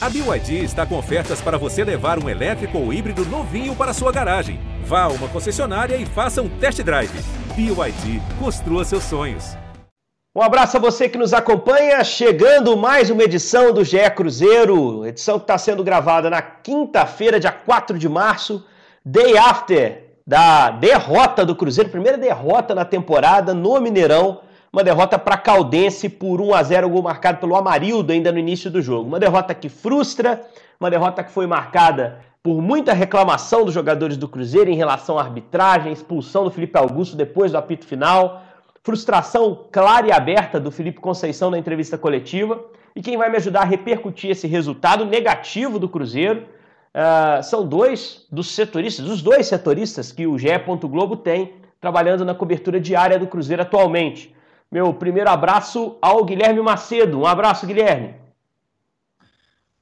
A BYD está com ofertas para você levar um elétrico ou híbrido novinho para sua garagem. Vá a uma concessionária e faça um test drive. BYD, construa seus sonhos. Um abraço a você que nos acompanha, chegando mais uma edição do GE Cruzeiro, edição que está sendo gravada na quinta-feira, dia 4 de março, day after da derrota do Cruzeiro, primeira derrota na temporada no Mineirão, uma derrota para Caldense por 1 a 0 gol marcado pelo Amarildo ainda no início do jogo. Uma derrota que frustra, uma derrota que foi marcada por muita reclamação dos jogadores do Cruzeiro em relação à arbitragem, expulsão do Felipe Augusto depois do apito final, frustração clara e aberta do Felipe Conceição na entrevista coletiva. E quem vai me ajudar a repercutir esse resultado negativo do Cruzeiro uh, são dois dos setoristas, os dois setoristas que o GE. Globo tem trabalhando na cobertura diária do Cruzeiro atualmente. Meu primeiro abraço ao Guilherme Macedo. Um abraço, Guilherme.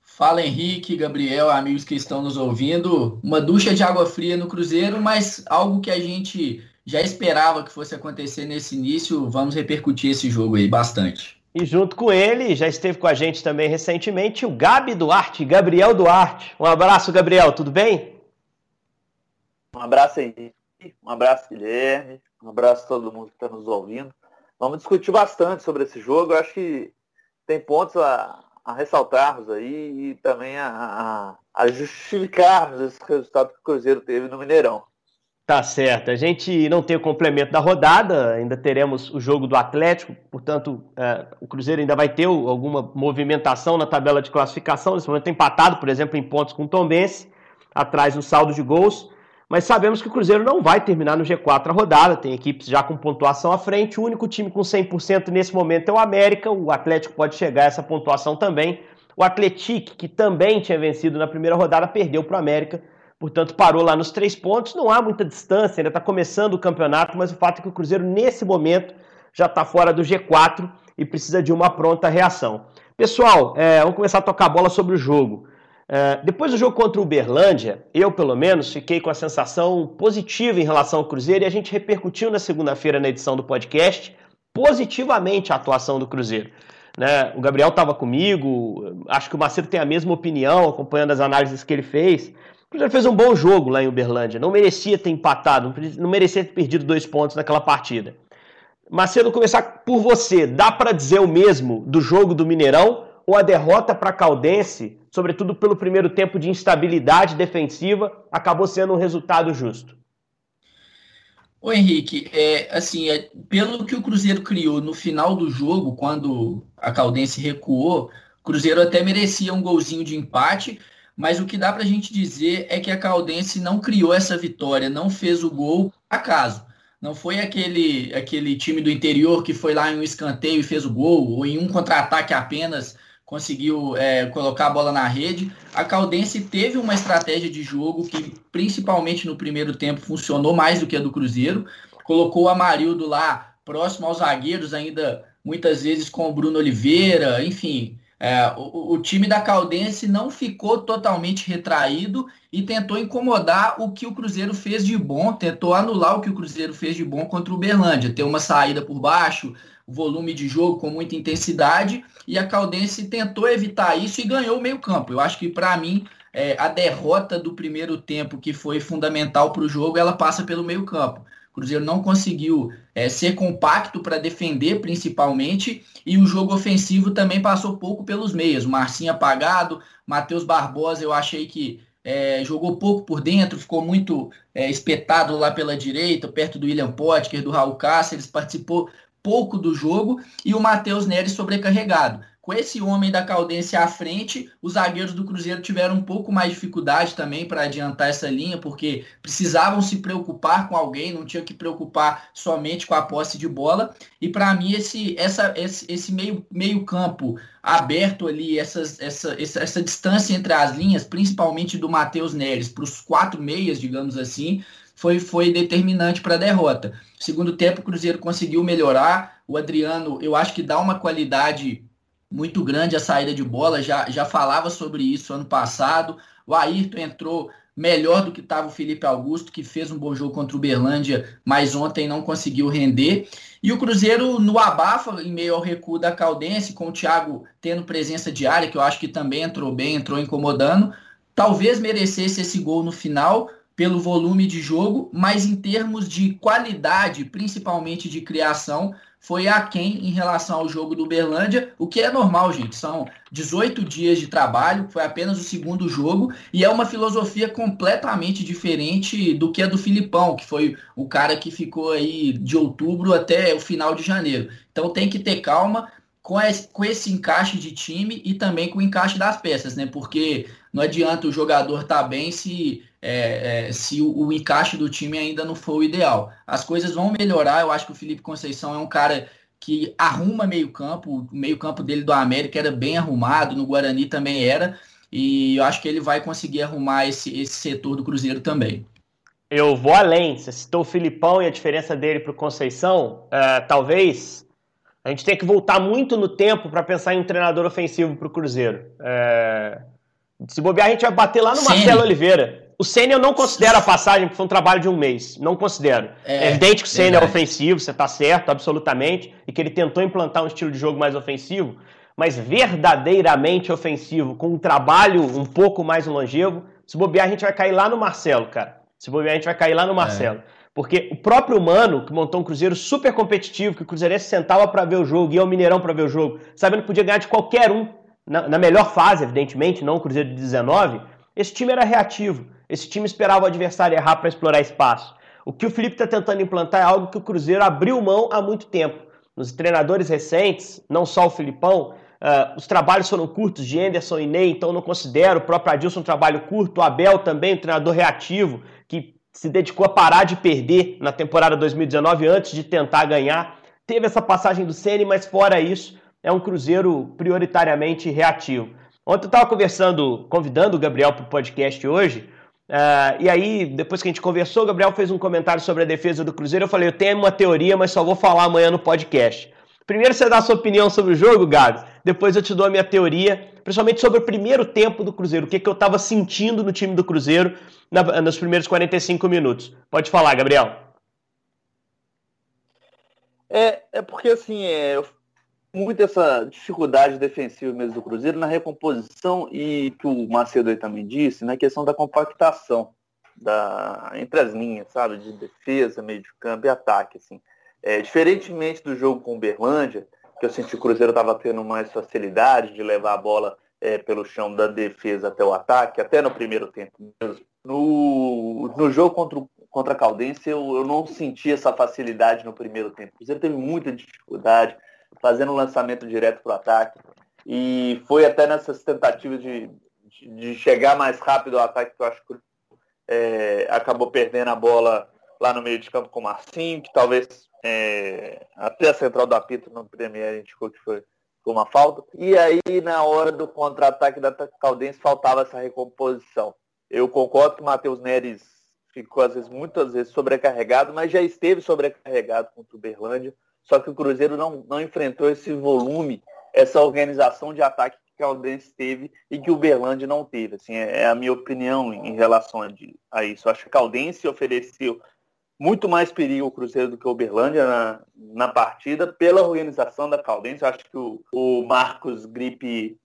Fala Henrique, Gabriel, amigos que estão nos ouvindo. Uma ducha de água fria no Cruzeiro, mas algo que a gente já esperava que fosse acontecer nesse início. Vamos repercutir esse jogo aí bastante. E junto com ele, já esteve com a gente também recentemente, o Gabi Duarte, Gabriel Duarte. Um abraço, Gabriel, tudo bem? Um abraço, Henrique. Um abraço, Guilherme. Um abraço a todo mundo que está nos ouvindo. Vamos discutir bastante sobre esse jogo. Eu acho que tem pontos a, a ressaltarmos aí e também a, a, justificarmos esse resultado que o Cruzeiro teve no Mineirão. Tá certo. A gente não tem o complemento da rodada, ainda teremos o jogo do Atlético, portanto, é, o Cruzeiro ainda vai ter alguma movimentação na tabela de classificação. Nesse momento, empatado, por exemplo, em pontos com o Tombense, atrás no saldo de gols mas sabemos que o Cruzeiro não vai terminar no G4 a rodada, tem equipes já com pontuação à frente, o único time com 100% nesse momento é o América, o Atlético pode chegar a essa pontuação também, o Atlético, que também tinha vencido na primeira rodada, perdeu para o América, portanto parou lá nos três pontos, não há muita distância, ainda está começando o campeonato, mas o fato é que o Cruzeiro nesse momento já está fora do G4 e precisa de uma pronta reação. Pessoal, é, vamos começar a tocar a bola sobre o jogo. Uh, depois do jogo contra o Uberlândia, eu pelo menos fiquei com a sensação positiva em relação ao Cruzeiro e a gente repercutiu na segunda-feira na edição do podcast positivamente a atuação do Cruzeiro. Né? O Gabriel estava comigo, acho que o Macedo tem a mesma opinião, acompanhando as análises que ele fez. O Cruzeiro fez um bom jogo lá em Uberlândia, não merecia ter empatado, não merecia ter perdido dois pontos naquela partida. Macedo, começar por você, dá para dizer o mesmo do jogo do Mineirão ou a derrota para Caldense sobretudo pelo primeiro tempo de instabilidade defensiva, acabou sendo um resultado justo. O Henrique, é, assim, é, pelo que o Cruzeiro criou no final do jogo, quando a Caldense recuou, o Cruzeiro até merecia um golzinho de empate, mas o que dá para a gente dizer é que a Caldense não criou essa vitória, não fez o gol acaso. Não foi aquele, aquele time do interior que foi lá em um escanteio e fez o gol, ou em um contra-ataque apenas conseguiu é, colocar a bola na rede. A Caldense teve uma estratégia de jogo que, principalmente no primeiro tempo, funcionou mais do que a do Cruzeiro. Colocou o Amarildo lá próximo aos zagueiros, ainda muitas vezes com o Bruno Oliveira, enfim. É, o, o, time da Caldense não ficou totalmente retraído e tentou incomodar o que o Cruzeiro fez de bom, tentou anular o que o Cruzeiro fez de bom contra o Berlândia, ter uma saída por baixo, volume de jogo com muita intensidade, e a Caldense tentou evitar isso e ganhou o meio-campo. Eu acho que, para mim, é, a derrota do primeiro tempo, que foi fundamental para o jogo, ela passa pelo meio-campo. O Cruzeiro não conseguiu é, ser compacto para defender, principalmente, e o jogo ofensivo também passou pouco pelos meios. Marcinho apagado, Matheus Barbosa, eu achei que é, jogou pouco por dentro, ficou muito é, espetado lá pela direita, perto do William Potker, do Raul Cáceres, participou pouco do jogo e o Matheus Neres sobrecarregado. Com esse homem da Caldense à frente, os zagueiros do Cruzeiro tiveram um pouco mais de dificuldade também para adiantar essa linha, porque precisavam se preocupar com alguém, não tinham que preocupar somente com a posse de bola. E para mim, esse, essa, esse, esse meio, meio campo aberto ali, essas, essa, essa, essa distância entre as linhas, principalmente do Matheus Neres, para os quatro meias, digamos assim, foi, foi determinante para a derrota. Segundo tempo, o Cruzeiro conseguiu melhorar. O Adriano, eu acho que dá uma qualidade muito grande a saída de bola, já, já falava sobre isso ano passado. O Ayrton entrou melhor do que estava o Felipe Augusto, que fez um bom jogo contra o Berlândia, mas ontem não conseguiu render. E o Cruzeiro no abafa, em meio ao recuo da Caldense, com o Thiago tendo presença diária, que eu acho que também entrou bem, entrou incomodando, talvez merecesse esse gol no final, pelo volume de jogo, mas em termos de qualidade, principalmente de criação, foi aquém em relação ao jogo do Berlândia, o que é normal, gente. São 18 dias de trabalho, foi apenas o segundo jogo, e é uma filosofia completamente diferente do que a do Filipão, que foi o cara que ficou aí de outubro até o final de janeiro. Então tem que ter calma com esse, com esse encaixe de time e também com o encaixe das peças, né? Porque não adianta o jogador estar tá bem se é, é, se o, o, encaixe do time ainda não for o ideal. As coisas vão melhorar, eu acho que o Felipe Conceição é um cara que arruma meio campo, o meio campo dele do América era bem arrumado, no Guarani também era, e eu acho que ele vai conseguir arrumar esse, esse setor do Cruzeiro também. Eu vou além, você citou o Filipão e a diferença dele para o Conceição, uh, talvez a gente tenha que voltar muito no tempo para pensar em um treinador ofensivo para o Cruzeiro. Uh, se bobear, a gente vai bater lá no Sim. Marcelo Oliveira. O Senna eu não considero a passagem, porque foi um trabalho de um mês. Não considero. É, é evidente que o Senna é ofensivo, você está certo, absolutamente, e que ele tentou implantar um estilo de jogo mais ofensivo, mas verdadeiramente ofensivo, com um trabalho um pouco mais longevo, se bobear, a gente vai cair lá no Marcelo, cara. Se bobear, a gente vai cair lá no é. Marcelo. É. Porque o próprio Mano, que montou um Cruzeiro super competitivo, que o Cruzeirense sentava para ver o jogo, ia ao Mineirão para ver o jogo, sabendo que podia ganhar de qualquer um, na, na melhor fase, evidentemente, não o Cruzeiro de 19, esse time era reativo. Esse time esperava o adversário errar para explorar espaço. O que o Felipe está tentando implantar é algo que o Cruzeiro abriu mão há muito tempo. Nos treinadores recentes, não só o Filipão, uh, os trabalhos foram curtos de Anderson e Ney, então não considero o próprio Adilson um trabalho curto. O Abel também, um treinador reativo, que se dedicou a parar de perder na temporada 2019 antes de tentar ganhar. Teve essa passagem do Ceni, mas fora isso, é um Cruzeiro prioritariamente reativo. Ontem eu estava conversando, convidando o Gabriel para o podcast hoje, Uh, e aí, depois que a gente conversou, o Gabriel fez um comentário sobre a defesa do Cruzeiro. Eu falei, eu tenho uma teoria, mas só vou falar amanhã no podcast. Primeiro você dá a sua opinião sobre o jogo, Gabs. Depois eu te dou a minha teoria, principalmente sobre o primeiro tempo do Cruzeiro. O que, que eu estava sentindo no time do Cruzeiro na, nos primeiros 45 minutos. Pode falar, Gabriel. É, é porque assim, é, eu muito essa dificuldade defensiva mesmo do Cruzeiro na recomposição e que o Macedo aí também disse, na questão da compactação da, entre as linhas, sabe, de defesa, meio de campo e ataque, assim. É, diferentemente do jogo com o Berlândia, que eu senti que o Cruzeiro estava tendo mais facilidade de levar a bola é, pelo chão da defesa até o ataque, até no primeiro tempo mesmo. No, no jogo contra, contra a Caldense, eu, eu não senti essa facilidade no primeiro tempo. O Cruzeiro teve muita dificuldade, fazendo lançamento direto para o ataque. E foi até nessas tentativas de, de, chegar mais rápido ao ataque que eu acho que é, acabou perdendo a bola lá no meio de campo com o Marcinho, que talvez é, até a central do apito no Premier indicou que foi, foi uma falta. E aí, na hora do contra-ataque da Caldense, faltava essa recomposição. Eu concordo que o Matheus Neres ficou, às vezes, muitas vezes sobrecarregado, mas já esteve sobrecarregado contra o Berlândia. Só que o Cruzeiro não, não enfrentou esse volume, essa organização de ataque que o Caldense teve e que o Berlândia não teve. Assim, é, é a minha opinião em relação a, a isso. acho que o Caldense ofereceu muito mais perigo ao Cruzeiro do que o Berlândia na, na partida, pela organização da Caldense. Eu acho que o, o Marcos Gripe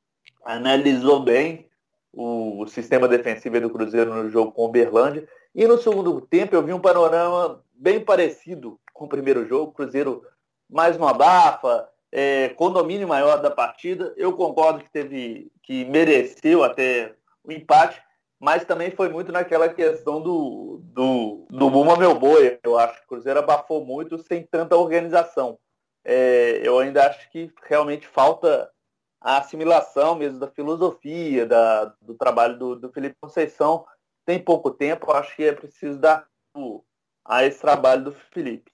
analisou bem o, o, sistema defensivo do Cruzeiro no jogo com o Berlândia. E no segundo tempo eu vi um panorama bem parecido com o primeiro jogo. O Cruzeiro mais uma abafa, é, condomínio maior da partida. Eu concordo que teve, que mereceu até o empate, mas também foi muito naquela questão do, do, do Buma Meu Boi. Eu acho que o Cruzeiro abafou muito sem tanta organização. É, eu ainda acho que realmente falta a assimilação mesmo da filosofia, da, do trabalho do, do Felipe Conceição. Tem pouco tempo, acho que é preciso dar a esse trabalho do Felipe.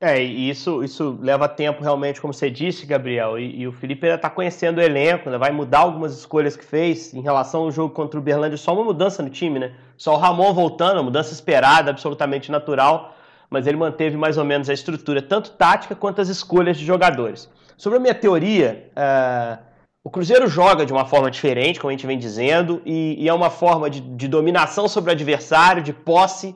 É, e isso, isso leva tempo realmente, como você disse, Gabriel, e, e o Felipe ainda está conhecendo o elenco, né? vai mudar algumas escolhas que fez em relação ao jogo contra o Berlândia, só uma mudança no time, né? Só o Ramon voltando, mudança esperada, absolutamente natural, mas ele manteve mais ou menos a estrutura, tanto tática quanto as escolhas de jogadores. Sobre a minha teoria, uh, o Cruzeiro joga de uma forma diferente, como a gente vem dizendo, e, e é uma forma de, de, dominação sobre o adversário, de posse,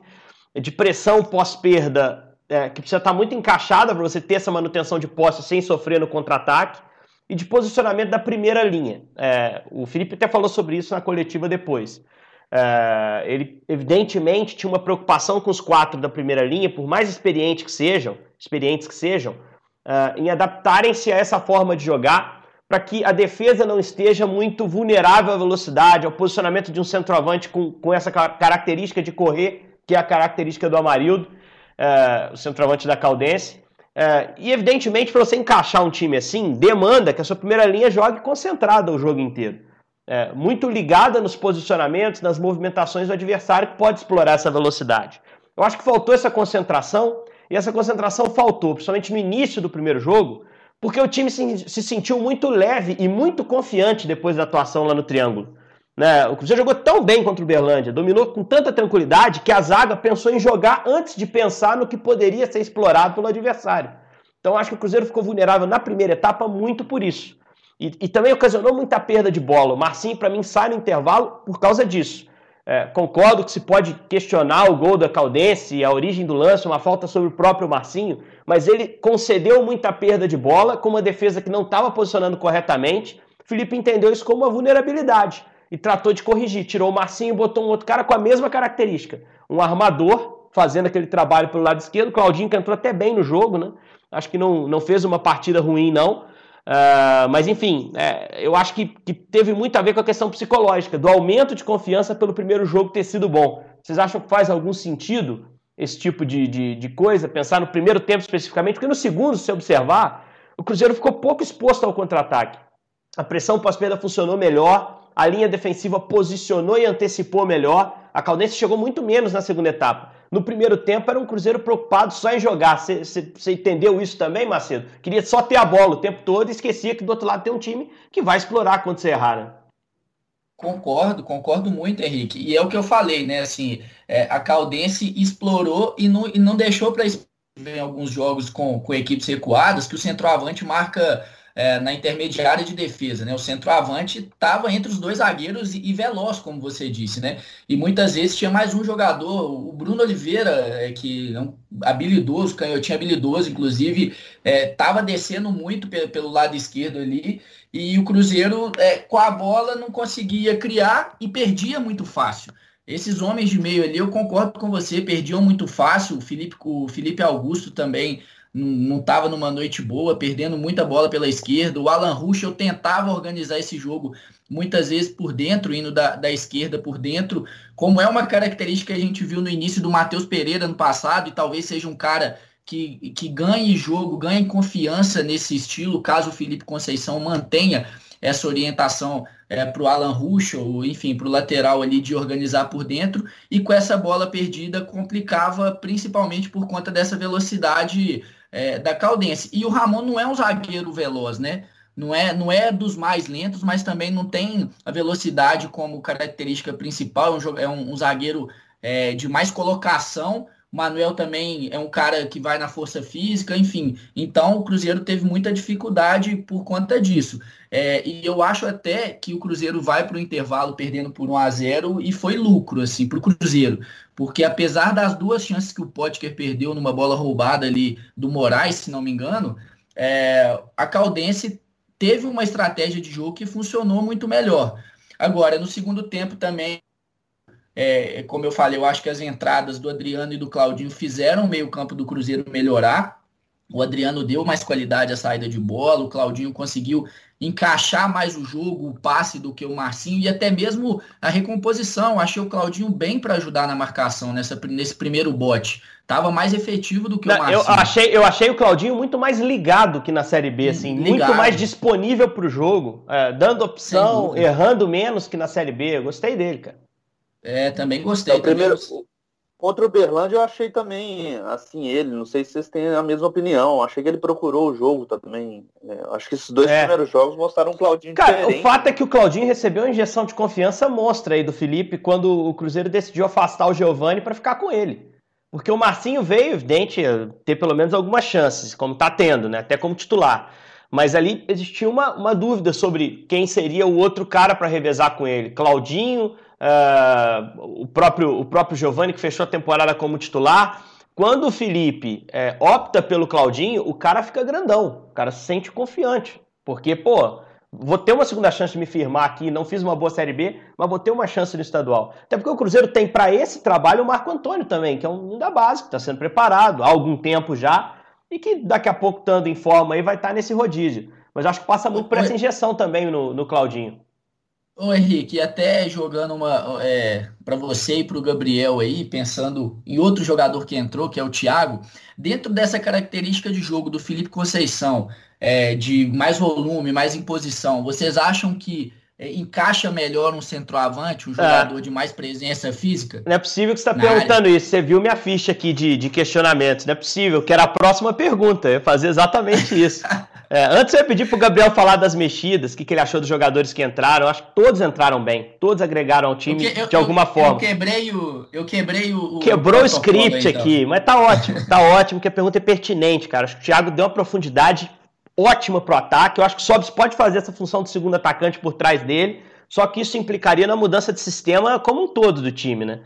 de pressão pós-perda, é, que precisa estar muito encaixada para você ter essa manutenção de posse sem sofrer no contra-ataque, e de posicionamento da primeira linha. É, o Felipe até falou sobre isso na coletiva depois. É, ele, evidentemente, tinha uma preocupação com os quatro da primeira linha, por mais experientes que sejam, experientes que sejam, é, em adaptarem-se a essa forma de jogar para que a defesa não esteja muito vulnerável à velocidade, ao posicionamento de um centroavante com, com essa característica de correr, que é a característica do Amarildo, é, o centroavante da Caldense. É, e evidentemente, para você encaixar um time assim, demanda que a sua primeira linha jogue concentrada o jogo inteiro. É, muito ligada nos posicionamentos, nas movimentações do adversário que pode explorar essa velocidade. Eu acho que faltou essa concentração, e essa concentração faltou, principalmente no início do primeiro jogo, porque o time se, se sentiu muito leve e muito confiante depois da atuação lá no Triângulo. Né? O Cruzeiro jogou tão bem contra o Berlândia, dominou com tanta tranquilidade que a zaga pensou em jogar antes de pensar no que poderia ser explorado pelo adversário. Então acho que o Cruzeiro ficou vulnerável na primeira etapa muito por isso. E, e também ocasionou muita perda de bola. O Marcinho, para mim, sai no intervalo por causa disso. É, concordo que se pode questionar o gol da Caldense, a origem do lance, uma falta sobre o próprio Marcinho, mas ele concedeu muita perda de bola com uma defesa que não estava posicionando corretamente. Felipe entendeu isso como uma vulnerabilidade e tratou de corrigir. Tirou o Marcinho e botou um outro cara com a mesma característica. Um armador fazendo aquele trabalho pelo lado esquerdo. Claudinho que entrou até bem no jogo, né? Acho que não, não fez uma partida ruim, não. Uh, mas enfim, é, eu acho que, que, teve muito a ver com a questão psicológica, do aumento de confiança pelo primeiro jogo ter sido bom. Vocês acham que faz algum sentido esse tipo de, de, de coisa? Pensar no primeiro tempo especificamente, porque no segundo, se observar, o Cruzeiro ficou pouco exposto ao contra-ataque. A pressão pós-perda funcionou melhor, a linha defensiva posicionou e antecipou melhor. A Caldense chegou muito menos na segunda etapa. No primeiro tempo era um Cruzeiro preocupado só em jogar. Você entendeu isso também, Macedo? Queria só ter a bola o tempo todo e esquecia que do outro lado tem um time que vai explorar quando você errar, né? Concordo, concordo muito, Henrique. E é o que eu falei, né? Assim, é, a Caldense explorou e não, e não deixou para em alguns jogos com, com equipes recuadas que o centroavante marca é, na intermediária de defesa, né? O centroavante estava entre os dois zagueiros e, e, veloz, como você disse, né? E muitas vezes tinha mais um jogador, o Bruno Oliveira, é, que é um habilidoso, canhotinho habilidoso, inclusive, estava é, descendo muito pelo, pelo lado esquerdo ali, e o Cruzeiro, é, com a bola, não conseguia criar e perdia muito fácil. Esses homens de meio ali, eu concordo com você, perdiam muito fácil. O Felipe, o Felipe Augusto também não estava numa noite boa, perdendo muita bola pela esquerda. O Alan Ruschel tentava organizar esse jogo muitas vezes por dentro, indo da, da esquerda por dentro, como é uma característica que a gente viu no início do Matheus Pereira no passado, e talvez seja um cara que, que ganhe jogo, ganhe confiança nesse estilo, caso o Felipe Conceição mantenha essa orientação é, para o Alan Ruschel, enfim, para o lateral ali de organizar por dentro, e com essa bola perdida complicava principalmente por conta dessa velocidade é, da Caldense. E o Ramon não é um zagueiro veloz, né? Não é, não é dos mais lentos, mas também não tem a velocidade como característica principal. É um, é um, zagueiro é, de mais colocação. O Manuel também é um cara que vai na força física, enfim. Então o Cruzeiro teve muita dificuldade por conta disso. É, e eu acho até que o Cruzeiro vai para o intervalo perdendo por 1 a 0 e foi lucro assim para o Cruzeiro, porque apesar das duas chances que o Potker perdeu numa bola roubada ali do Moraes, se não me engano, é, a Caldense teve uma estratégia de jogo que funcionou muito melhor. Agora, no segundo tempo também, é, como eu falei, eu acho que as entradas do Adriano e do Claudinho fizeram o meio-campo do Cruzeiro melhorar. O Adriano deu mais qualidade à saída de bola, o Claudinho conseguiu encaixar mais o jogo, o passe do que o Marcinho e até mesmo a recomposição. Achei o Claudinho bem para ajudar na marcação nessa, nesse primeiro bote. Tava mais efetivo do que Não, o Marcinho. Eu achei, eu achei o Claudinho muito mais ligado que na Série B, assim, ligado. muito mais disponível para o jogo, é, dando opção, errando menos que na Série B. Eu gostei dele, cara. É, também gostei. É, o primeiro, Contra o Berlândia eu achei também, assim, ele, não sei se vocês têm a mesma opinião, achei que ele procurou o jogo também. É, acho que esses dois é. primeiros jogos mostraram um Claudinho Cara, diferente. o fato é que o Claudinho recebeu uma injeção de confiança mostra aí do Felipe quando o Cruzeiro decidiu afastar o Giovani para ficar com ele. Porque o Marcinho veio, evidente, ter pelo menos algumas chances, como tá tendo, né? Até como titular. mas ali existia uma, uma dúvida sobre quem seria o outro cara para revezar com ele. Claudinho, uh, o próprio, o próprio Giovanni, que fechou a temporada como titular. Quando o Felipe é, opta pelo Claudinho, o cara fica grandão, o cara se sente confiante. Porque, pô, vou ter uma segunda chance de me firmar aqui, não fiz uma boa Série B, mas vou ter uma chance no estadual. Até porque o Cruzeiro tem para esse trabalho o Marco Antônio também, que é um da base, que está sendo preparado há algum tempo já e que daqui a pouco, estando em forma aí, vai estar nesse rodízio. Mas acho que passa muito por essa injeção também no, no Claudinho. Ô Henrique, até jogando uma é, para você e para o Gabriel aí, pensando em outro jogador que entrou, que é o Thiago, dentro dessa característica de jogo do Felipe Conceição, é, de mais volume, mais imposição, vocês acham que é, encaixa melhor um centroavante, um é. jogador é. de mais presença física? Não é possível que você está perguntando área. isso. Você viu minha ficha aqui de, de questionamentos. Não é possível, que era a próxima pergunta. Eu ia fazer exatamente isso. é, antes eu ia pedir para o Gabriel falar das mexidas, o que, que, ele achou dos jogadores que entraram. Eu acho que todos entraram bem. Todos agregaram ao time eu, de alguma forma. Eu quebrei o. Eu quebrei o. Quebrou o, script então. aqui, mas tá ótimo. Tá ótimo, que a pergunta é pertinente, cara. Acho que o Thiago deu uma profundidade ótima para o ataque. Eu acho que o Sobs pode fazer essa função de segundo atacante por trás dele, só que isso implicaria na mudança de sistema como um todo do time, né?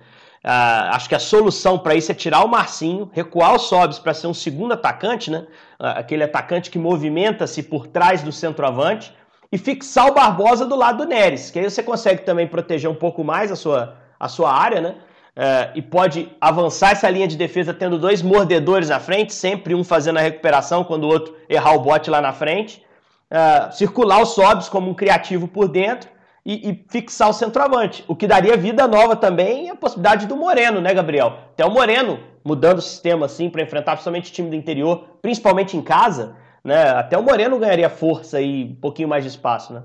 Uh, acho que a solução para isso é tirar o Marcinho, recuar o Sobs para ser um segundo atacante, né? Uh, aquele atacante que movimenta-se por trás do centroavante, e fixar o Barbosa do lado do Neres, que aí você consegue também proteger um pouco mais a sua, a sua área, né? Uh, e pode avançar essa linha de defesa tendo dois mordedores na frente, sempre um fazendo a recuperação quando o outro errar o bote lá na frente. Uh, circular o Sobs como um criativo por dentro e, e, fixar o centroavante, o que daria vida nova também a possibilidade do Moreno, né, Gabriel? Até o Moreno mudando o sistema assim para enfrentar principalmente o time do interior, principalmente em casa, né? Até o Moreno ganharia força e um pouquinho mais de espaço, né?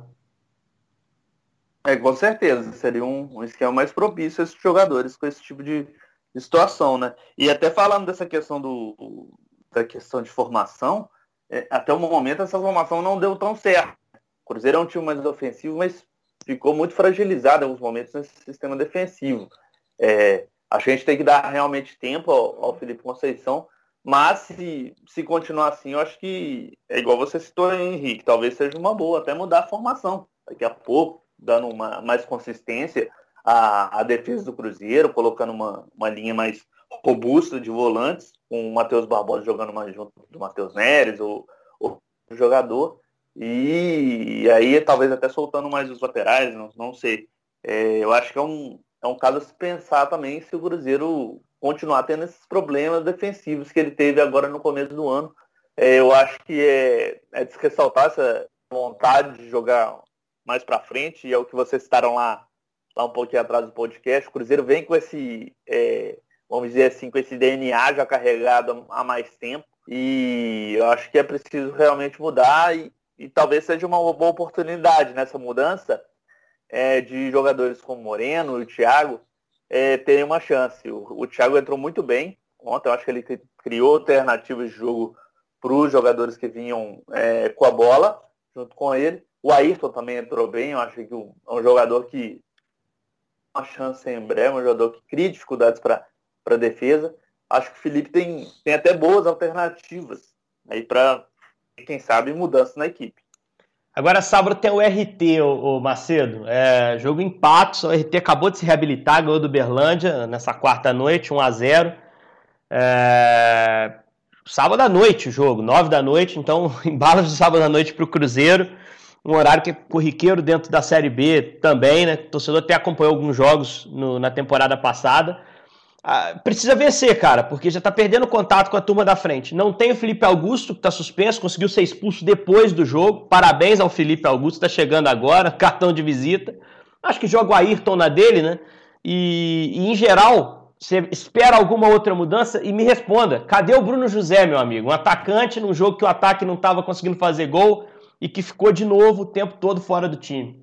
É, com certeza. Seria um, um esquema mais propício a esses jogadores com esse tipo de, de situação, né? E até falando dessa questão do da questão de formação, é, até o momento essa formação não deu tão certo. O Cruzeiro é um time mais ofensivo, mas ficou muito fragilizado em alguns momentos nesse sistema defensivo. É, acho que a gente tem que dar realmente tempo ao, ao Felipe Conceição, mas se, se continuar assim, eu acho que é igual você citou, Henrique, talvez seja uma boa até mudar a formação daqui a pouco dando uma, mais consistência à, à defesa do Cruzeiro, colocando uma, uma linha mais robusta de volantes, com o Matheus Barbosa jogando mais junto do Matheus Neres, ou o jogador, e, e, aí talvez até soltando mais os laterais, não, não sei. É, eu acho que é um, é um caso a se pensar também se o Cruzeiro continuar tendo esses problemas defensivos que ele teve agora no começo do ano. É, eu acho que é, é de se ressaltar essa vontade de jogar mais para frente, e é o que vocês citaram lá, lá um pouquinho atrás do podcast, o Cruzeiro vem com esse, é, vamos dizer assim, com esse DNA já carregado há mais tempo, e eu acho que é preciso realmente mudar, e, e talvez seja uma boa oportunidade nessa mudança é, de jogadores como Moreno e Thiago é, terem uma chance. O, o Thiago entrou muito bem ontem, eu acho que ele criou alternativas de jogo para os jogadores que vinham é, com a bola junto com ele. O Ayrton também entrou bem, eu acho que é um jogador que uma chance em breve, um jogador que cria dificuldades para a defesa. Acho que o Felipe tem, tem até boas alternativas aí para, quem sabe, mudança na equipe. Agora, sábado tem o RT, o, Macedo. É, jogo empate, o RT acabou de se reabilitar, ganhou do Berlândia nessa quarta noite, 1 a 0 é, Sábado à noite o jogo, 9 da noite, então embala de sábado à noite para o Cruzeiro um horário que é corriqueiro dentro da Série B também, né? O torcedor até acompanhou alguns jogos no, na temporada passada. Ah, precisa vencer, cara, porque já tá perdendo contato com a turma da frente. Não tem o Felipe Augusto, que tá suspenso, conseguiu ser expulso depois do jogo. Parabéns ao Felipe Augusto, tá chegando agora, cartão de visita. Acho que joga o Ayrton na dele, né? E, e, em geral, você espera alguma outra mudança e me responda. Cadê o Bruno José, meu amigo? Um atacante num jogo que o ataque não estava conseguindo fazer gol e que ficou de novo o tempo todo fora do time.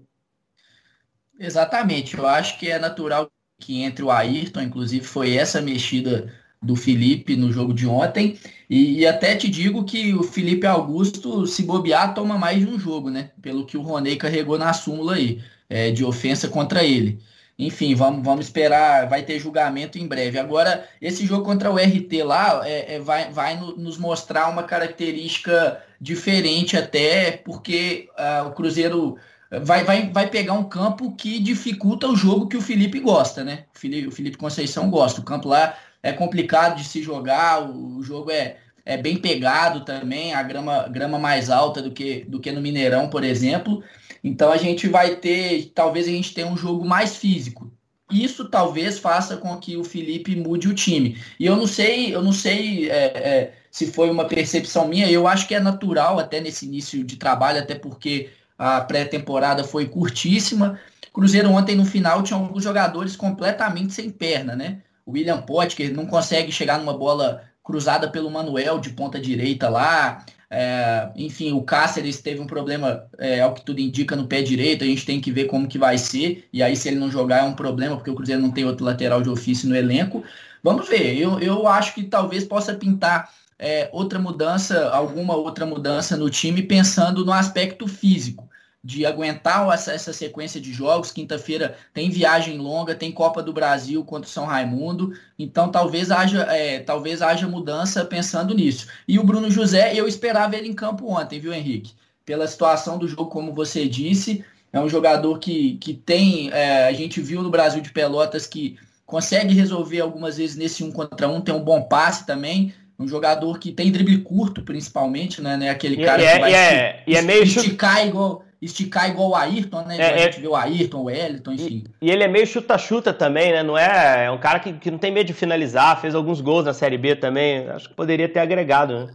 Exatamente, eu acho que é natural que entre o Ayrton, inclusive foi essa mexida do Felipe no jogo de ontem, e, e, até te digo que o Felipe Augusto, se bobear, toma mais de um jogo, né? Pelo que o Roney carregou na súmula aí, é, de ofensa contra ele. enfim, vamos, vamos esperar, vai ter julgamento em breve. Agora, esse jogo contra o RT lá é, é vai, vai nos mostrar uma característica diferente até, porque uh, o Cruzeiro vai, vai, vai pegar um campo que dificulta o jogo que o Felipe gosta, né? O Felipe, o Felipe Conceição gosta. O campo lá é complicado de se jogar, o, o jogo é, é bem pegado também, a grama, grama mais alta do que, do que no Mineirão, por exemplo. Então a gente vai ter, talvez a gente tenha um jogo mais físico. Isso talvez faça com que o Felipe mude o time. E eu não sei, eu não sei é, é, se foi uma percepção minha. Eu acho que é natural até nesse início de trabalho, até porque a pré-temporada foi curtíssima. Cruzeiro ontem no final tinha alguns jogadores completamente sem perna, né? O William Potker não consegue chegar numa bola cruzada pelo Manuel de ponta direita lá. É, enfim, o Cáceres teve um problema, é, ao que tudo indica, no pé direito. A gente tem que ver como que vai ser. E aí, se ele não jogar, é um problema, porque o Cruzeiro não tem outro lateral de ofício no elenco. Vamos ver. Eu, eu acho que talvez possa pintar é, outra mudança, alguma outra mudança no time, pensando no aspecto físico de aguentar essa, essa sequência de jogos. Quinta-feira tem viagem longa, tem Copa do Brasil contra o São Raimundo, então talvez haja, é, talvez haja mudança pensando nisso. E o Bruno José, eu esperava ele em campo ontem, viu, Henrique? Pela situação do jogo, como você disse, é um jogador que, que tem. É, a gente viu no Brasil de Pelotas que consegue resolver algumas vezes nesse um contra um, tem um bom passe também. Um jogador que tem drible curto, principalmente, né? né aquele cara e, que vai e é, e é meio esticar igual esticar igual o Ayrton, né? É, a gente é... viu o Ayrton, o Wellington, enfim. E, e ele é meio chuta-chuta também, né? Não é, é um cara que, que não tem medo de finalizar, fez alguns gols na Série B também. Acho que poderia ter agregado, né?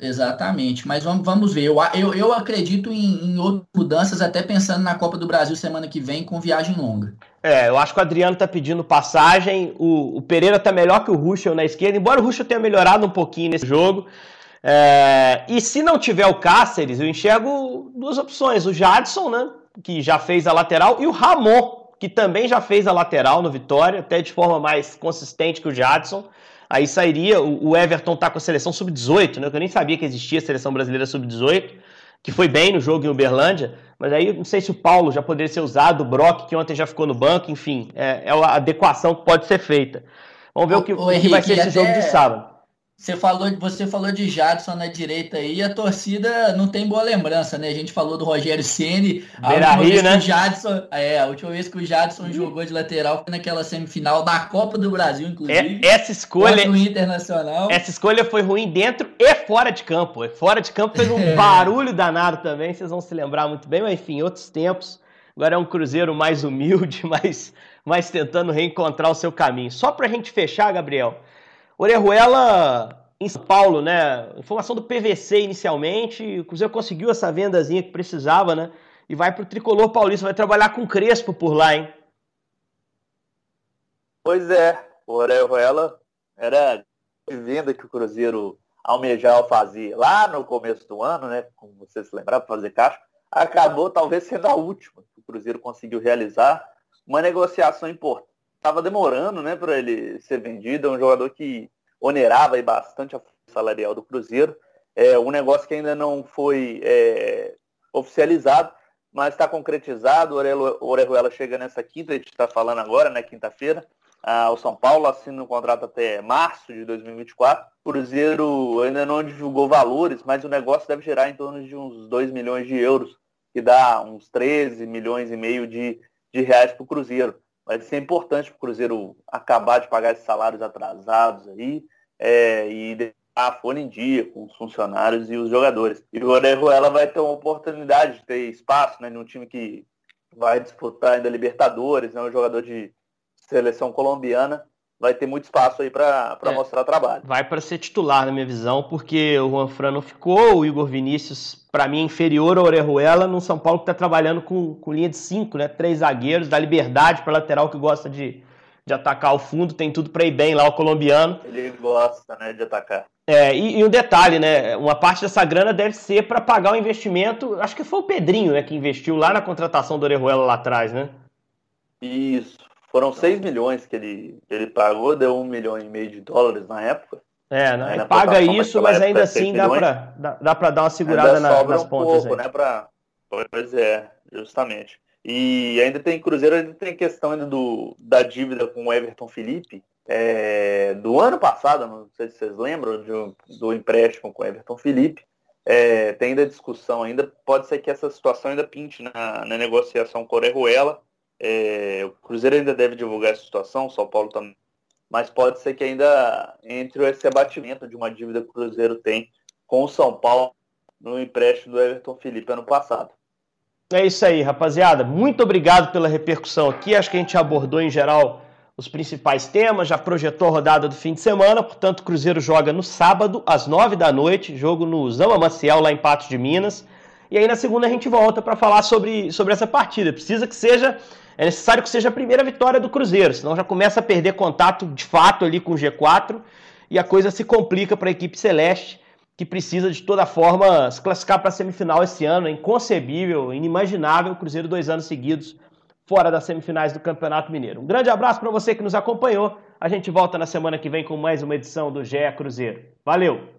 Exatamente, mas vamos, vamos ver. Eu, eu, eu acredito em, em outras mudanças, até pensando na Copa do Brasil semana que vem com viagem longa. É, eu acho que o Adriano tá pedindo passagem, o, o Pereira tá melhor que o Ruschel na esquerda, embora o Ruschel tenha melhorado um pouquinho nesse jogo. É, e se não tiver o Cáceres, eu enxergo duas opções: o Jadson, né, que já fez a lateral, e o Ramon, que também já fez a lateral no Vitória, até de forma mais consistente que o Jadson. Aí sairia, o, Everton tá com a seleção sub-18, né, que eu nem sabia que existia a seleção brasileira sub-18, que foi bem no jogo em Uberlândia, mas aí não sei se o Paulo já poderia ser usado, o Brock, que ontem já ficou no banco, enfim, é, é a adequação que pode ser feita. Vamos ver o, o que, o Henrique, que vai ser esse até... jogo de sábado. Você falou, você falou de Jadson na direita aí, a torcida não tem boa lembrança, né? A gente falou do Rogério Ceni, a última Rio, vez né? que o Jadson, é, a última vez que o Jadson uhum. jogou de lateral foi naquela semifinal da Copa do Brasil, inclusive. É, essa escolha, internacional. Essa escolha foi ruim dentro e fora de campo. Fora de campo fez um é. barulho danado também, vocês vão se lembrar muito bem, mas enfim, outros tempos. Agora é um Cruzeiro mais humilde, mais, mais tentando reencontrar o seu caminho. Só pra gente fechar, Gabriel. Orejuela em São Paulo, né? Informação do PVC inicialmente. O Cruzeiro conseguiu essa vendazinha que precisava, né? E vai para o Tricolor Paulista, vai trabalhar com Crespo por lá, hein? Pois é, o Orejuela era de venda que o Cruzeiro almejava fazer lá no começo do ano, né? Como você se lembrar, para fazer caixa, acabou talvez sendo a última que o Cruzeiro conseguiu realizar. Uma negociação importante estava demorando né, para ele ser vendido. É um jogador que onerava bastante a salarial do Cruzeiro. É um negócio que ainda não foi é, oficializado, mas está concretizado. O Orejuela chega nessa quinta, a gente está falando agora, né, quinta-feira. Ah, o São Paulo assina um contrato até março de 2024. O Cruzeiro ainda não divulgou valores, mas o negócio deve gerar em torno de uns 2 milhões de euros, que dá uns 13 milhões e meio de, de reais para o Cruzeiro vai ser importante para o Cruzeiro acabar de pagar esses salários atrasados aí é, e deixar a folha em dia com os funcionários e os jogadores. E o Orejuela vai ter uma oportunidade de ter espaço né, num time que vai disputar ainda Libertadores, é né, um jogador de seleção colombiana vai ter muito espaço aí para é, mostrar trabalho. Vai para ser titular, na minha visão, porque o Juan Fran não ficou, o Igor Vinícius, para mim, é inferior ao Orejuela, no São Paulo que está trabalhando com, com linha de cinco, né? Três zagueiros, dá liberdade para lateral que gosta de, de atacar o fundo, tem tudo para ir bem lá, o colombiano. Ele gosta, né, de atacar. É, e, e um detalhe, né? Uma parte dessa grana deve ser para pagar o investimento. Acho que foi o Pedrinho, né, que investiu lá na contratação do Orejuela lá atrás, né? Isso. Foram 6 milhões que ele, ele pagou, deu um milhão e meio de dólares na época. É, né? paga isso, mas ainda assim dá para dá, dá dar uma segurada na, nas um pontas. Pouco, né, pra... Pois é, justamente. E ainda tem Cruzeiro, ainda tem questão ainda do, da dívida com o Everton Felipe, é, do ano passado, não sei se vocês lembram, de, do empréstimo com o Everton Felipe. É, tem ainda discussão ainda, pode ser que essa situação ainda pinte na, na negociação com o Orejuela. É, o Cruzeiro ainda deve divulgar essa situação, o São Paulo também. Mas pode ser que ainda entre esse abatimento de uma dívida que o Cruzeiro tem com o São Paulo no empréstimo do Everton Felipe ano passado. É isso aí, rapaziada. Muito obrigado pela repercussão aqui. Acho que a gente abordou em geral os principais temas, já projetou a rodada do fim de semana. Portanto, o Cruzeiro joga no sábado, às nove da noite, jogo no Zama Maciel, lá em Patos de Minas. E aí na segunda a gente volta para falar sobre, sobre essa partida. Precisa que seja. É necessário que seja a primeira vitória do Cruzeiro, senão já começa a perder contato de fato ali com o G4 e a coisa se complica para a equipe celeste que precisa de toda forma se classificar para a semifinal esse ano. É inconcebível, inimaginável o Cruzeiro dois anos seguidos fora das semifinais do Campeonato Mineiro. Um grande abraço para você que nos acompanhou. A gente volta na semana que vem com mais uma edição do GE Cruzeiro. Valeu!